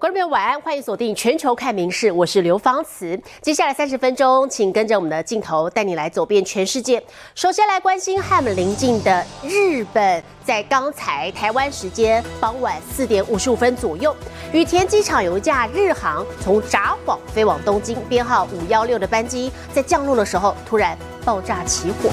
观众朋友晚安，欢迎锁定全球看名事，我是刘芳慈。接下来三十分钟，请跟着我们的镜头带你来走遍全世界。首先来关心和我们邻近的日本，在刚才台湾时间傍晚四点五十五分左右，羽田机场有一架日航从札幌飞往东京，编号五幺六的班机，在降落的时候突然爆炸起火。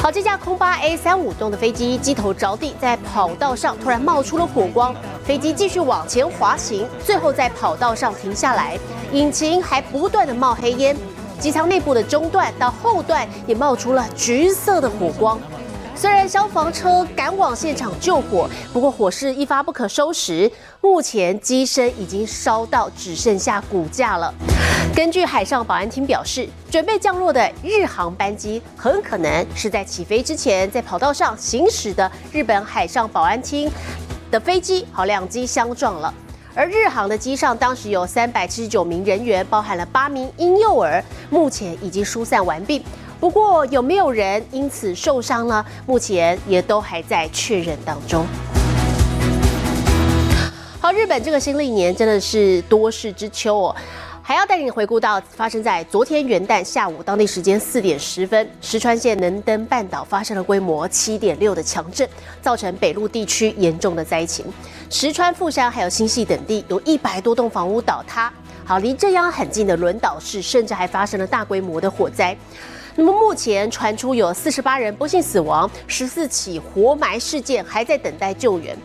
好，这架空巴 A 三五栋的飞机机头着地，在跑道上突然冒出了火光，飞机继续往前滑行，最后在跑道上停下来，引擎还不断的冒黑烟，机舱内部的中段到后段也冒出了橘色的火光。虽然消防车赶往现场救火，不过火势一发不可收拾，目前机身已经烧到只剩下骨架了。根据海上保安厅表示，准备降落的日航班机很可能是在起飞之前在跑道上行驶的日本海上保安厅的飞机，好两机相撞了。而日航的机上当时有三百七十九名人员，包含了八名婴幼儿，目前已经疏散完毕。不过有没有人因此受伤呢？目前也都还在确认当中。好，日本这个新历年真的是多事之秋哦。还要带你回顾到发生在昨天元旦下午当地时间四点十分，石川县能登半岛发生了规模七点六的强震，造成北陆地区严重的灾情。石川、富山还有新系等地有一百多栋房屋倒塌。好，离这样很近的轮岛市，甚至还发生了大规模的火灾。那么目前传出有四十八人不幸死亡，十四起活埋事件还在等待救援。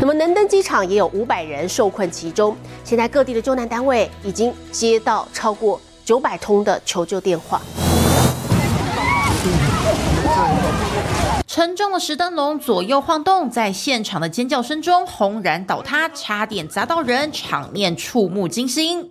那么能登机场也有五百人受困其中。现在各地的救难单位已经接到超过九百通的求救电话。沉重的石灯笼左右晃动，在现场的尖叫声中轰然倒塌，差点砸到人，场面触目惊心。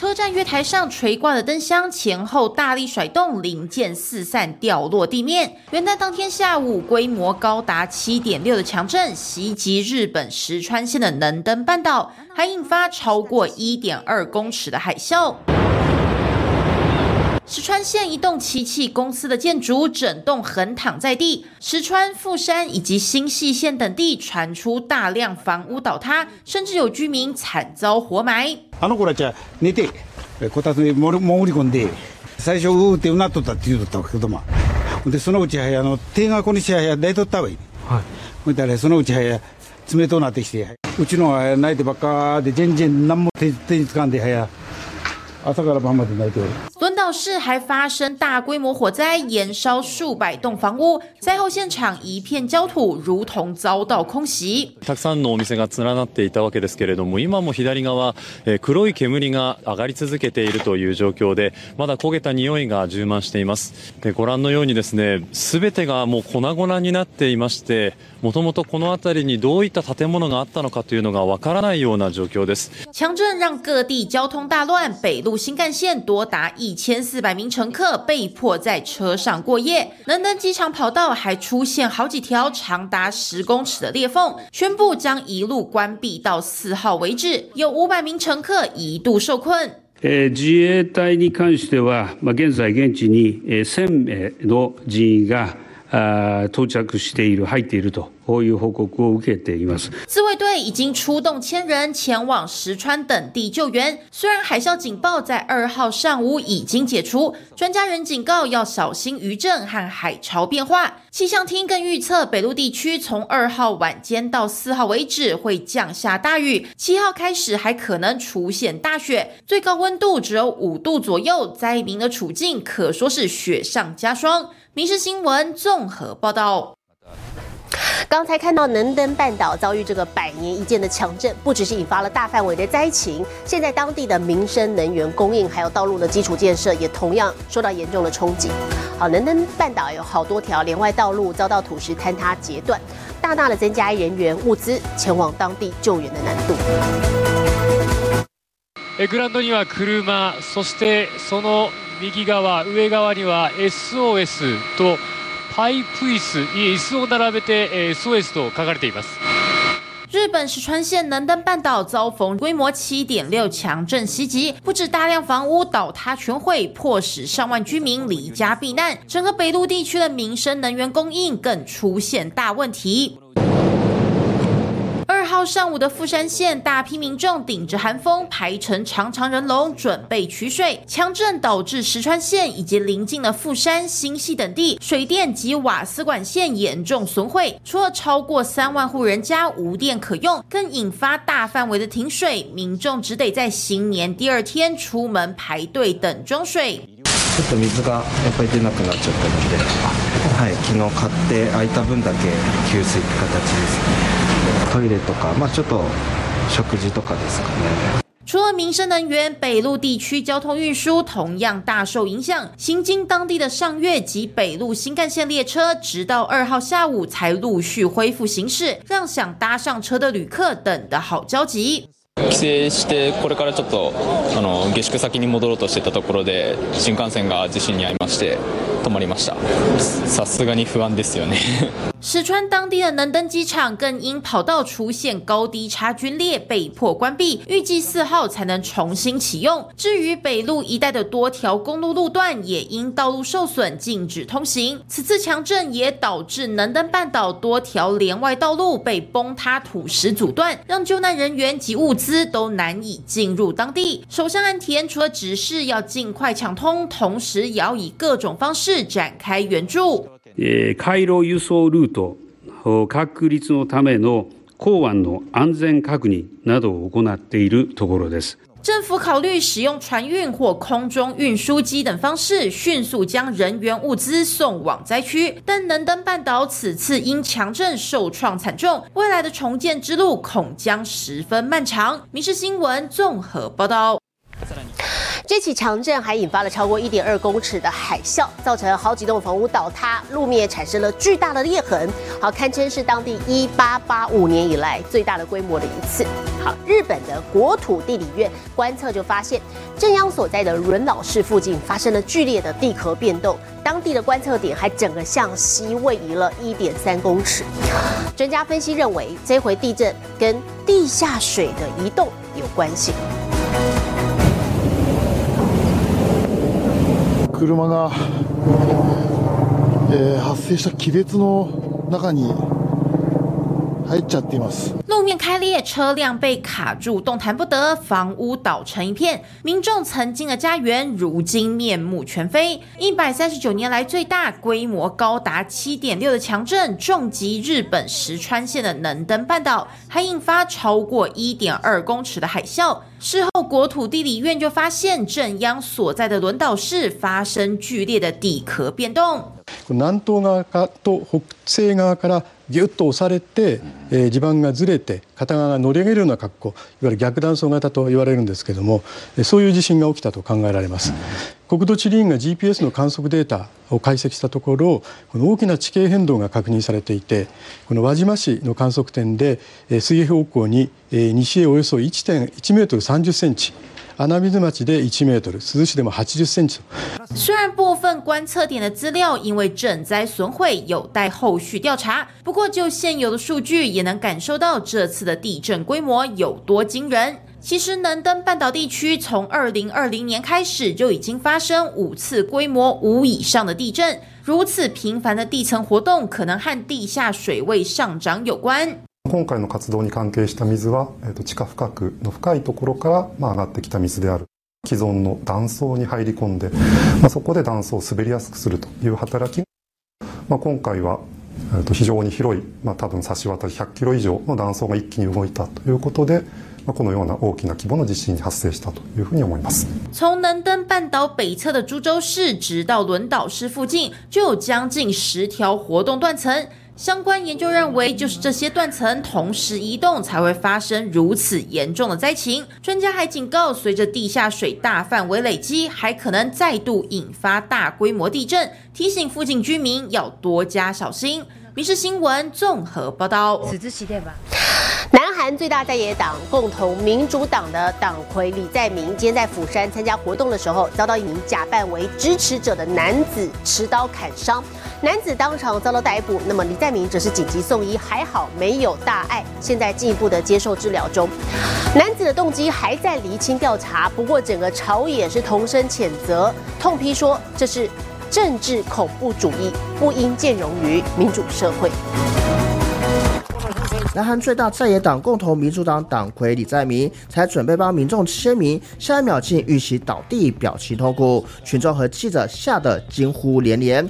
车站月台上垂挂的灯箱前后大力甩动，零件四散掉落地面。元旦当天下午，规模高达七点六的强震袭击日本石川县的能登半岛，还引发超过一点二公尺的海啸。石川县一栋漆器公司的建筑整栋横躺在地，石川、富山以及新细县等地传出大量房屋倒塌，甚至有居民惨遭活埋。あの子たちは寝て、こたつに潜り込んで、最初、うーってうなっとったって言うとったけども、で、そのうちはや、あの、手がこにしはや、大とったわい。はい。ほんだら、そのうちはや、冷となってきて、うちのは泣いてばっかで、全然何も手手につかんではや、朝から晩まで泣いておる。 轮岛市还发生大规模火灾，延烧数百栋房屋，灾后现场一片焦土，如同遭到空袭。たくさんのお店が連なっていたわけですけれども、今も左側、え黒い煙が上がり続けているという状況で、まだ焦げた匂いが充満しています。でご覧のようにですね、すべてがもう粉々になっていまして、もともとこの辺りにどういった建物があったのかというのがわからないような状況です。强震让各地交通大乱，北陆新干线多达一千 四百名乘客被迫在车上过夜。能登机场跑道还出现好几条长达十公尺的裂缝，宣布将一路关闭到四号为止。有五百名乘客一度受困。自衛隊に関しては、まあ、現在現地に1000名の人員が到着している、入っていると。 自卫队已经出动千人前往石川等地救援。虽然海啸警报在二号上午已经解除，专家仍警告要小心余震和海潮变化。气象厅更预测，北陆地区从二号晚间到四号为止会降下大雨，七号开始还可能出现大雪，最高温度只有五度左右，灾民的处境可说是雪上加霜。《民事新闻》综合报道。刚才看到能登半岛遭遇这个百年一见的强震，不只是引发了大范围的灾情，现在当地的民生能源供应还有道路的基础建设也同样受到严重的冲击。好，能登半岛有好多条连外道路遭到土石坍塌截断，大大的增加人员物资前往当地救援的难度。グランドには車、そしてその右側、上側には SOS と。 パイプ椅子、椅子を並べて SOS と書かれています。日本石川县能登半岛遭逢规模七点六强震袭击，不止大量房屋倒塌全毁，迫使上万居民离家避难，整个北陆地区的民生能源供应更出现大问题。 号上午的富山县，大批民众顶着寒风排成长长人龙，准备取水。强震导致石川县以及邻近的富山、新系等地水电及瓦斯管线严重损毁，除了超过三万户人家无电可用，更引发大范围的停水，民众只得在新年第二天出门排队等装水。ちょっと水がやっぱり出なくなっちゃったので、はい、昨日買って空いた分だけ給水って形ですね。 トイレとか、まあちょっと食事とかですかね。除了民生能源，北陆地区交通运输同样大受影响。行经当地的上越及北陆新干线列车，直到二号下午才陆续恢复行驶，让想搭上车的旅客等得好焦急。帰省してこれからちょっとあの下宿先に戻ろうとしてたところで新幹线が地震に遭いまして止まりましたさすがに不安ですよね石川当地的能登机场更因跑道出现高低差龟裂，被迫关闭，预计四号才能重新启用。至于北路一带的多条公路路段，也因道路受损禁止通行。此次强震也导致能登半岛多条连外道路被崩塌土石阻断，让救难人员及物资都难以进入当地。首相岸田除了指示要尽快抢通，同时也要以各种方式 展开援助。え回路輸送ルート確立のための港湾の安全確認などを行っているところです。政府考虑使用船运或空中运输机等方式，迅速将人员物资送往灾区。但能登半岛此次因强震受创惨重，未来的重建之路恐将十分漫长。《民事新闻》综合报道。 这起强震还引发了超过一点二公尺的海啸，造成好几栋房屋倒塌，路面产生了巨大的裂痕，好堪称是当地一八八五年以来最大的规模的一次。好，日本的国土地理院观测就发现，震央所在的轮老市附近发生了剧烈的地壳变动，当地的观测点还整个向西位移了一点三公尺。专家分析认为，这回地震跟地下水的移动有关系。車が、えー、発生した亀裂の中に入っちゃっています。路面开裂，车辆被卡住，动弹不得，房屋倒成一片，民众曾经的家园如今面目全非。一百三十九年来最大规模高达七点六的强震，重击日本石川县的能登半岛，还引发超过一点二公尺的海啸。事后，国土地理院就发现震央所在的轮岛市发生剧烈的地壳变动。南東側と北西側からぎゅっと押されて、えー、地盤がずれて片側が乗り上げるような格好いわゆる逆断層型と言われるんですけどもそういう地震が起きたと考えられます。国土地理院が GPS の観測データを解析したところこの大きな地形変動が確認されていてこの輪島市の観測点で水平方向に西へおよそ1.1メートル30センチ穴水町で1メートル、珠洲市でも80センチ。虽然部分观测点的资料因为震灾损毁有待后续调查，不过就现有的数据也能感受到这次的地震规模有多惊人。其实，能登半岛地区从2020年开始就已经发生五次规模五以上的地震，如此频繁的地层活动可能和地下水位上涨有关。 今回の活動に関係した水は、えー、と地下深くの深いところから、まあ、上がってきた水である既存の断層に入り込んで、まあ、そこで断層を滑りやすくするという働き、まあ、今回は、えー、と非常に広い、まあ、多分差し渡り100キロ以上の断層が一気に動いたということでこのような大きな規模の地震に発生したというふうに思います。从能登半岛北侧的株洲市直到轮岛市附近，就有将近十条活动断层。相关研究认为，就是这些断层同时移动，才会发生如此严重的灾情。专家还警告，随着地下水大范围累积，还可能再度引发大规模地震，提醒附近居民要多加小心。民事新闻综合报道。此次期吧。南韩最大在野党共同民主党的党魁李在明，今天在釜山参加活动的时候，遭到一名假扮为支持者的男子持刀砍伤。男子当场遭到逮捕，那么李在明则是紧急送医，还好没有大碍，现在进一步的接受治疗中。男子的动机还在厘清调查，不过整个朝野是同声谴责，痛批说这是政治恐怖主义，不应见容于民主社会。南韩最大在野党共同民主党党魁李在明才准备帮民众签名，下一秒竟遇袭倒地，表情痛苦，群众和记者吓得惊呼连连。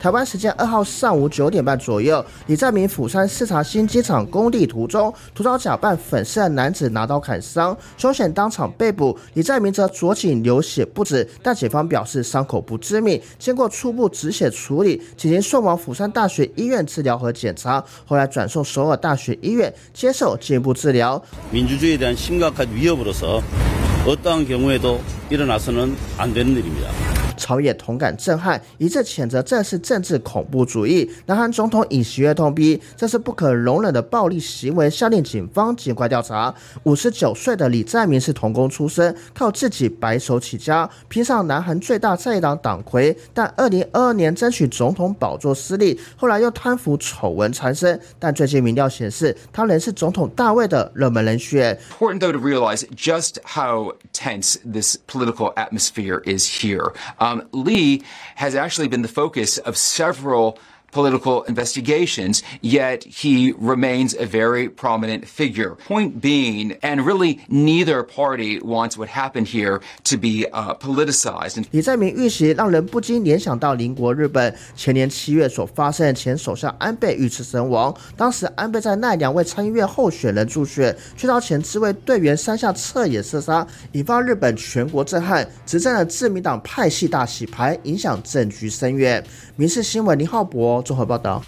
台湾时间二号上午九点半左右，李在明釜山视察新机场工地途中，徒遭假扮粉色男子拿刀砍伤，凶险当场被捕。李在明则左颈流血不止，但警方表示伤口不致命，经过初步止血处理，紧急送往釜山大学医院治疗和检查，后来转送首尔大学医院接受进一步治疗。민주주의에대한심각한위협으로서어떠한경우에도일어나서는안되는일입니다 朝野同感震撼，一致谴责这是政治恐怖主义。南韩总统尹锡悦痛批这是不可容忍的暴力行为，下令警方尽快调查。五十九岁的李在明是童工出身，靠自己白手起家，拼上南韩最大在野党党魁。但二零二二年争取总统宝座失利，后来又贪腐丑闻缠身。但最近民调显示，他仍是总统大位的热门人选。Important though to realize just how tense this political atmosphere is here. Um, Lee has actually been the focus of several political investigations, yet he remains a very prominent figure. Point being, and really neither party wants what happened here to be politicized. 李在明遇袭让人不禁联想到邻国日本前年七月所发生的前首相安倍遇刺身亡。当时安倍在奈良为参议院候选人助选，却遭前自卫队员山下彻也射杀，引发日本全国震撼。执政的自民党派系大洗牌，影响政局深远。民事新闻林浩博。综合报道。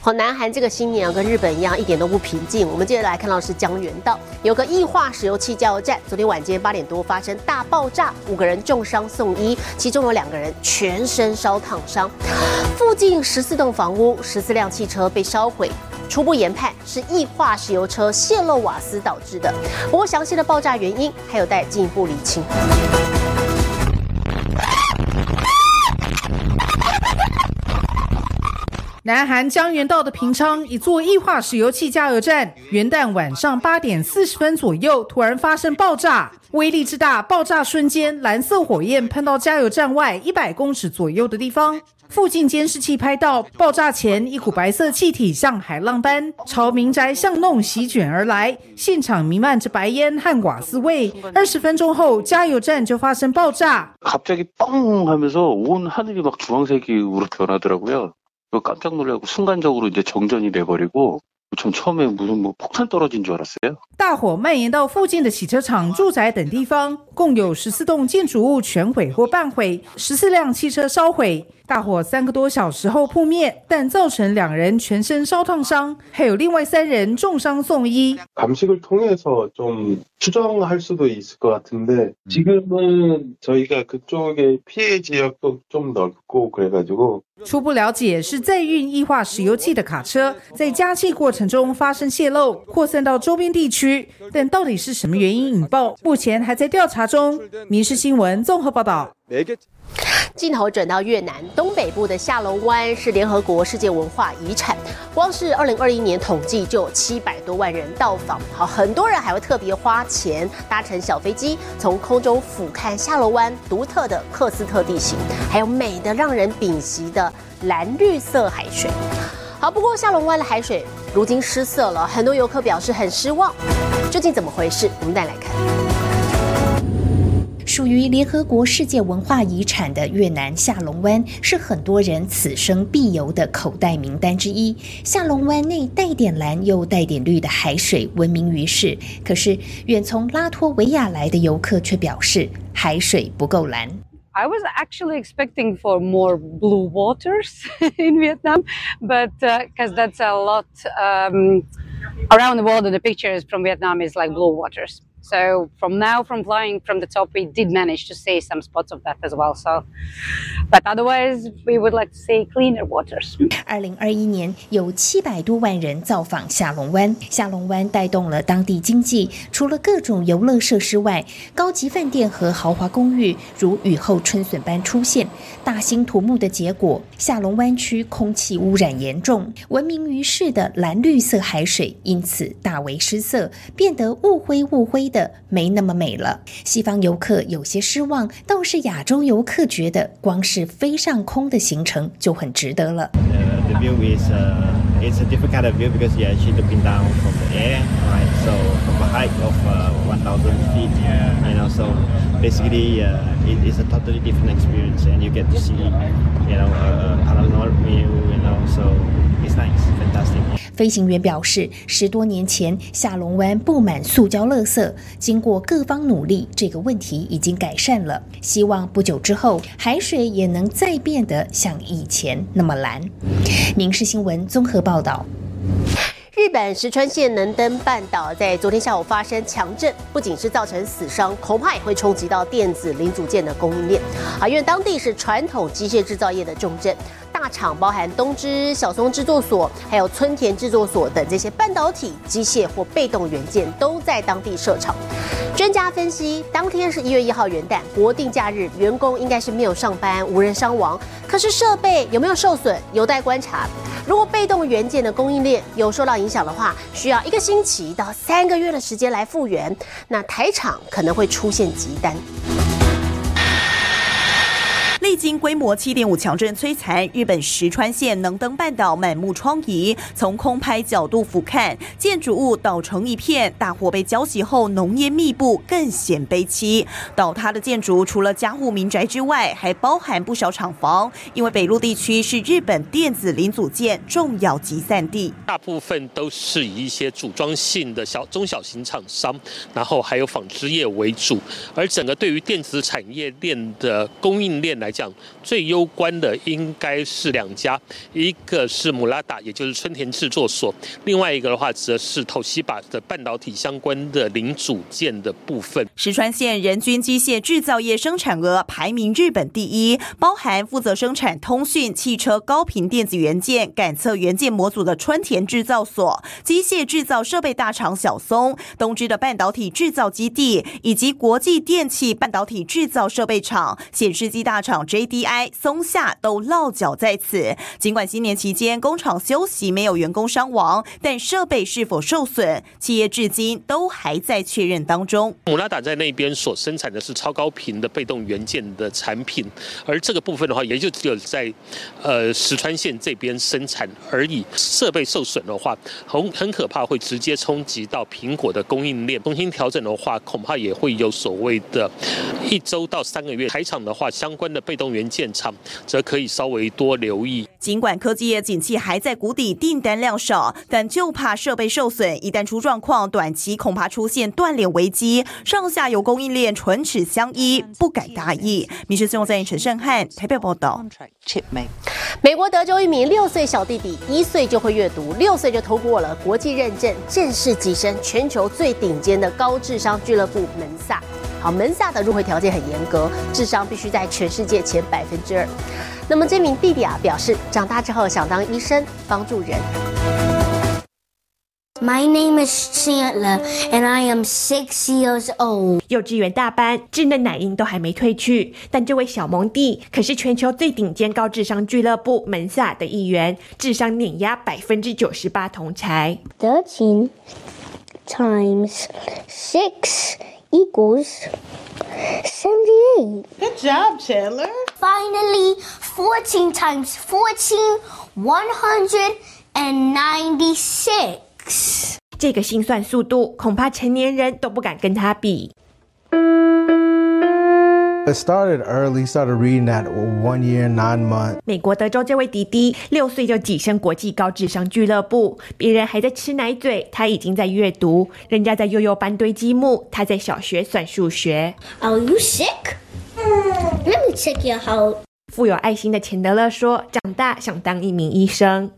好，南韩这个新年跟日本一样，一点都不平静。我们接着来看到的是江原道有个液化石油气加油站，昨天晚间八点多发生大爆炸，五个人重伤送医，其中有两个人全身烧烫伤。附近十四栋房屋、十四辆汽车被烧毁，初步研判是液化石油车泄漏瓦斯导致的。不过详细的爆炸原因还有待进一步理清。南韩江原道的平昌一座液化石油气加油站，元旦晚上八点四十分左右突然发生爆炸，威力之大，爆炸瞬间蓝色火焰喷到加油站外一百公尺左右的地方。附近监视器拍到，爆炸前一股白色气体像海浪般朝民宅巷弄席卷而来，现场弥漫着白烟和瓦斯味。二十分钟后，加油站就发生爆炸。갑자기뻥하면서온하늘이막주황색이으로변하더라고요 깜짝 놀라고 순간적으로 이제 정전이 돼버리고 大火蔓延到附近的洗车场、住宅等地方，共有十四栋建筑物全毁或半毁，十四辆汽车烧毁。大火三个多小时后扑灭，但造成两人全身烧烫伤，还有另外三人重伤送医。감식을통해서좀추정할수도있을것같은데지금은저희가그쪽에피해지역도좀넓고그래가지고 初步了解是载运液化石油气的卡车在加气过程中发生泄漏，扩散到周边地区，但到底是什么原因引爆，目前还在调查中。民事新闻综合报道。镜头转到越南东北部的下龙湾，是联合国世界文化遗产。光是二零二一年统计就有七百多万人到访，好，很多人还会特别花钱搭乘小飞机，从空中俯瞰下龙湾独特的克斯特地形，还有美的让人屏息的蓝绿色海水。好，不过下龙湾的海水如今失色了，很多游客表示很失望。究竟怎么回事？我们带来看。属于联合国世界文化遗产的越南下龙湾是很多人此生必游的口袋名单之一。下龙湾内带点蓝又带点绿的海水闻名于世，可是远从拉脱维亚来的游客却表示海水不够蓝。I was actually expecting for more blue waters in Vietnam, but because that's a lot around the world, the pictures from Vietnam is like blue waters. So from now, from flying from the top, we did manage to see some spots of that as well. So, but otherwise, we would like to see cleaner waters. 二零二一年有七百多万人造访下龙湾，下龙湾带动了当地经济。除了各种游乐设施外，高级饭店和豪华公寓如雨后春笋般出现。大兴土木的结果，下龙湾区空气污染严重，闻名于世的蓝绿色海水因此大为失色，变得雾灰雾灰。的的没那么美了。西方游客有些失望，倒是亚洲游客觉得光是飞上空的行程就很值得了。The view is it's a different kind of view because you're actually looking down from the air, right? So from a height of 1,000 feet, you know, so basically it is a totally different experience, and you get to see, you know, a panoramic view, you know, so it's nice, fantastic. 飞行员表示，十多年前下龙湾布满塑胶垃圾，经过各方努力，这个问题已经改善了。希望不久之后，海水也能再变得像以前那么蓝。民视新闻综合报道。日本石川县能登半岛在昨天下午发生强震，不仅是造成死伤，恐怕也会冲击到电子零组件的供应链。啊，因为当地是传统机械制造业的重镇。大厂包含东芝、小松制作所，还有村田制作所等这些半导体、机械或被动元件都在当地设厂。专家分析，当天是一月一号元旦，国定假日，员工应该是没有上班，无人伤亡。可是设备有没有受损，有待观察。如果被动元件的供应链有受到影响的话，需要一个星期到三个月的时间来复原，那台厂可能会出现急单。历经规模七点五强震摧残，日本石川县能登半岛满目疮痍。从空拍角度俯瞰，建筑物倒成一片，大火被浇熄后浓烟密布，更显悲凄。倒塌的建筑除了家户民宅之外，还包含不少厂房，因为北陆地区是日本电子零组件重要集散地，大部分都是以一些组装性的小中小型厂商，然后还有纺织业为主，而整个对于电子产业链的供应链来。讲，最攸关的应该是两家，一个是姆拉达，也就是春田制作所；另外一个的话，则是透西巴的半导体相关的零组件的部分。石川县人均机械制造业生产额排名日本第一，包含负责生产通讯、汽车高频电子元件、感测元件模组的春田制造所、机械制造设备大厂小松、东芝的半导体制造基地，以及国际电器半导体制造设备厂、显示机大厂。JDI 松下都落脚在此。尽管新年期间工厂休息，没有员工伤亡，但设备是否受损，企业至今都还在确认当中。姆拉达在那边所生产的是超高频的被动元件的产品，而这个部分的话，也就只有在呃石川县这边生产而已。设备受损的话，很很可怕，会直接冲击到苹果的供应链。重新调整的话，恐怕也会有所谓的一周到三个月。台厂的话，相关的。被动元件厂则可以稍微多留意。尽管科技业景气还在谷底，订单量少，但就怕设备受损，一旦出状况，短期恐怕出现断链危机，上下游供应链唇齿相依，不敢大意。民事新闻在陈胜汉台北报道。美国德州一名六岁小弟弟，一岁就会阅读，六岁就通过了国际认证，正式跻身全球最顶尖的高智商俱乐部门萨。好，门萨的入会条件很严格，智商必须在全世界前百分之二。那么这名弟弟啊，表示长大之后想当医生，帮助人。My name is Chandler, and I am six years old. 幼稚园大班，稚嫩奶音都还没褪去，但这位小蒙弟可是全球最顶尖高智商俱乐部门萨的一员，智商碾压百分之九十八同才。Thirteen times six. equals 78. Good job, Chandler. Finally, 14 times 14, 196. 这个心算速度，恐怕成年人都不敢跟他比。 It started early, started reading at one year, nine months. 美国德州这位弟弟六岁就跻身国际高智商俱乐部，别人还在吃奶嘴，他已经在阅读。人家在幼幼班堆积木，他在小学算数学。Are you sick? Let me check your heart. 富有爱心的钱德勒说：“长大想当一名医生。”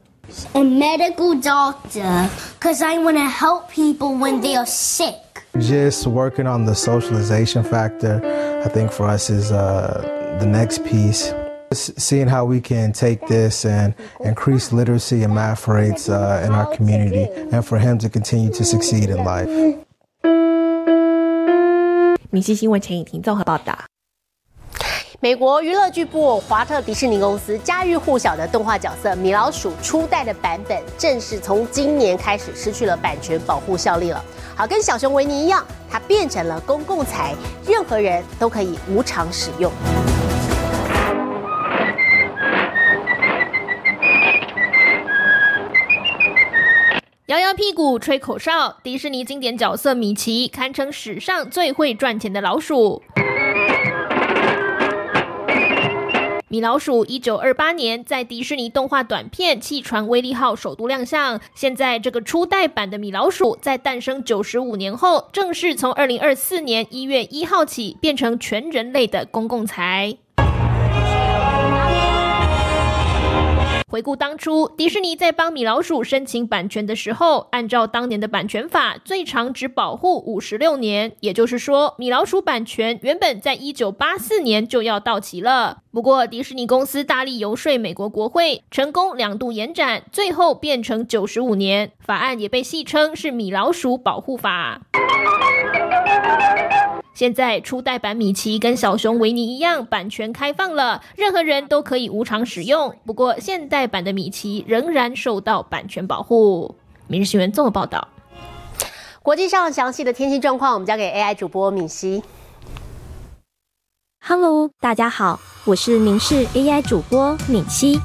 A medical doctor, because I want to help people when they are sick. Just working on the socialization factor, I think for us is uh, the next piece. Seeing how we can take this and increase literacy and math rates uh, in our community, and for him to continue to succeed in life. 明星新闻陈颖婷综合报道。 美国娱乐巨擘华特迪士尼公司家喻户晓的动画角色米老鼠初代的版本，正式从今年开始失去了版权保护效力了。 好，跟小熊维尼一样，它变成了公共财，任何人都可以无偿使用。摇摇屁股，吹口哨，迪士尼经典角色米奇堪称史上最会赚钱的老鼠。米老鼠一九二八年在迪士尼动画短片《气船威利号》首度亮相。现在这个初代版的米老鼠，在诞生九十五年后，正式从二零二四年一月一号起，变成全人类的公共财。回顾当初，迪士尼在帮米老鼠申请版权的时候，按照当年的版权法，最长只保护五十六年。也就是说，米老鼠版权原本在一九八四年就要到期了。不过，迪士尼公司大力游说美国国会，成功两度延展，最后变成九十五年。法案也被戏称是米老鼠保护法。现在初代版米奇跟小熊维尼一样，版权开放了，任何人都可以无偿使用。不过现代版的米奇仍然受到版权保护。明日新闻综合报道。国际上详细的天气状况，我们交给 AI 主播敏熙。Hello，大家好，我是明视 AI 主播敏熙。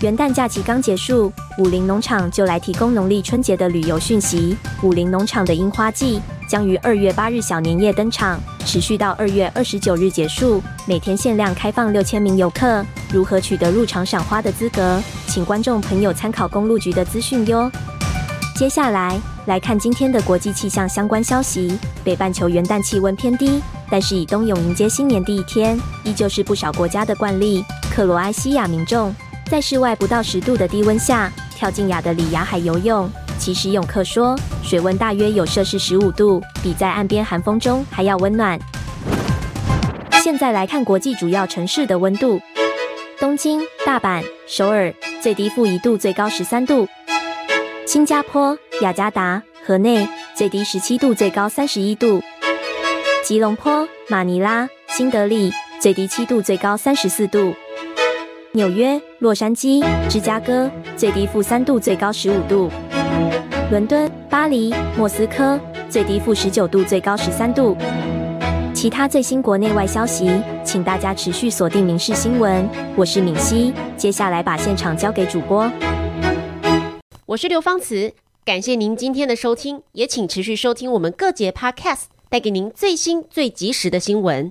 元旦假期刚结束，武林农场就来提供农历春节的旅游讯息。武林农场的樱花季将于二月八日小年夜登场，持续到二月二十九日结束，每天限量开放六千名游客。如何取得入场赏花的资格？请观众朋友参考公路局的资讯哟。接下来来看今天的国际气象相关消息。北半球元旦气温偏低，但是以冬泳迎接新年第一天，依旧是不少国家的惯例。克罗埃西亚民众。在室外不到十度的低温下跳进亚德里亚海游泳，其实泳客说，水温大约有摄氏十五度，比在岸边寒风中还要温暖。现在来看国际主要城市的温度：东京、大阪、首尔最低负一度，最高十三度；新加坡、雅加达、河内最低十七度，最高三十一度；吉隆坡、马尼拉、新德里最低七度，最高三十四度。纽约、洛杉矶、芝加哥最低负三度，最高十五度；伦敦、巴黎、莫斯科最低负十九度，最高十三度。其他最新国内外消息，请大家持续锁定《民事新闻》。我是敏熙，接下来把现场交给主播。我是刘芳慈，感谢您今天的收听，也请持续收听我们各节 Podcast，带给您最新最及时的新闻。